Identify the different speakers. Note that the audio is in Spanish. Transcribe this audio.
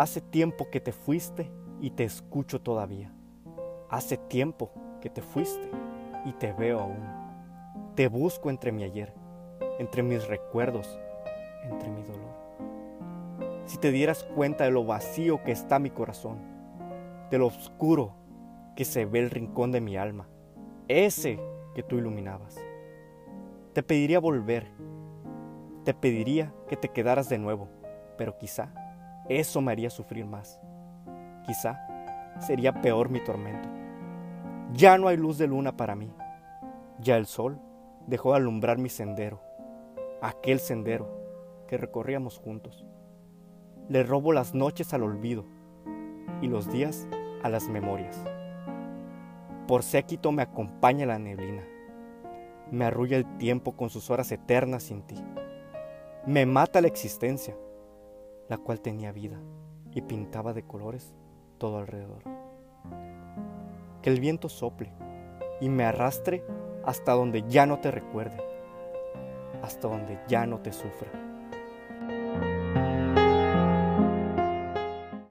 Speaker 1: Hace tiempo que te fuiste y te escucho todavía. Hace tiempo que te fuiste y te veo aún. Te busco entre mi ayer, entre mis recuerdos, entre mi dolor. Si te dieras cuenta de lo vacío que está mi corazón, de lo oscuro que se ve el rincón de mi alma, ese que tú iluminabas. Te pediría volver, te pediría que te quedaras de nuevo, pero quizá eso me haría sufrir más. Quizá sería peor mi tormento. Ya no hay luz de luna para mí. Ya el sol dejó de alumbrar mi sendero, aquel sendero que recorríamos juntos. Le robo las noches al olvido y los días a las memorias. Por séquito me acompaña la neblina. Me arrulla el tiempo con sus horas eternas sin ti. Me mata la existencia, la cual tenía vida y pintaba de colores todo alrededor. Que el viento sople y me arrastre hasta donde ya no te recuerde, hasta donde ya no te sufra.